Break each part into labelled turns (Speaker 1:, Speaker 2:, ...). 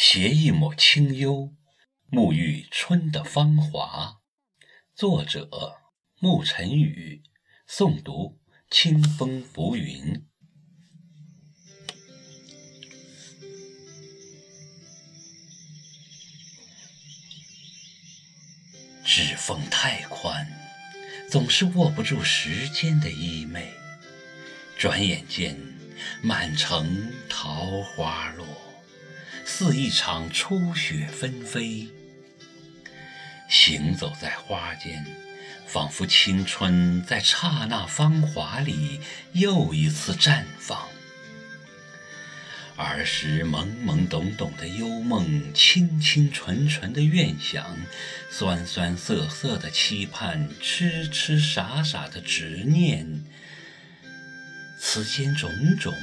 Speaker 1: 携一抹清幽，沐浴春的芳华。作者：暮晨雨，诵读：清风浮云。指缝太宽，总是握不住时间的衣袂。转眼间，满城桃花落。似一场初雪纷飞，行走在花间，仿佛青春在刹那芳华里又一次绽放。儿时懵懵懂懂的幽梦，清清纯纯的愿想，酸酸涩涩的期盼，痴痴傻傻的执念，此间种种。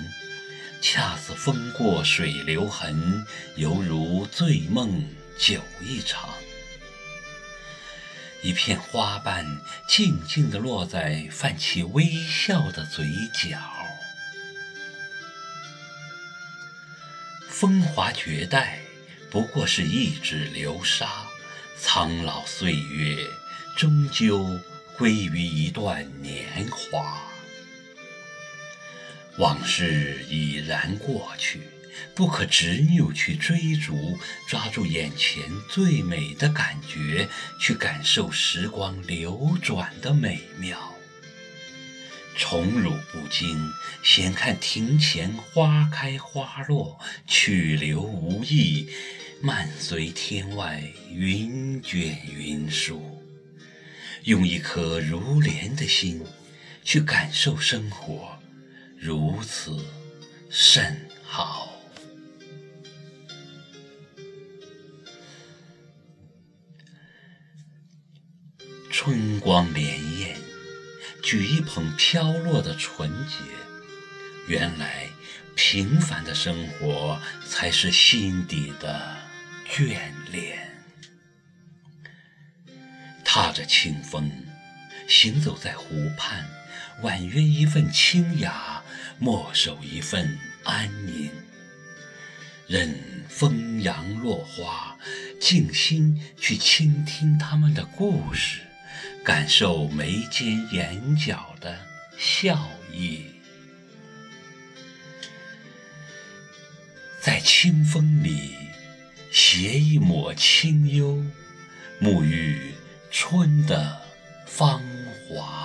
Speaker 1: 恰似风过水流痕，犹如醉梦酒一场。一片花瓣静静地落在泛起微笑的嘴角。风华绝代，不过是一指流沙；苍老岁月，终究归于一段年华。往事已然过去，不可执拗去追逐，抓住眼前最美的感觉，去感受时光流转的美妙。宠辱不惊，闲看庭前花开花落，去留无意，漫随天外云卷云舒。用一颗如莲的心，去感受生活。如此甚好。春光潋滟，举一捧飘落的纯洁。原来平凡的生活才是心底的眷恋。踏着清风，行走在湖畔，婉约一份清雅。默守一份安宁，任风扬落花，静心去倾听他们的故事，感受眉间眼角的笑意，在清风里携一抹清幽，沐浴春的芳华。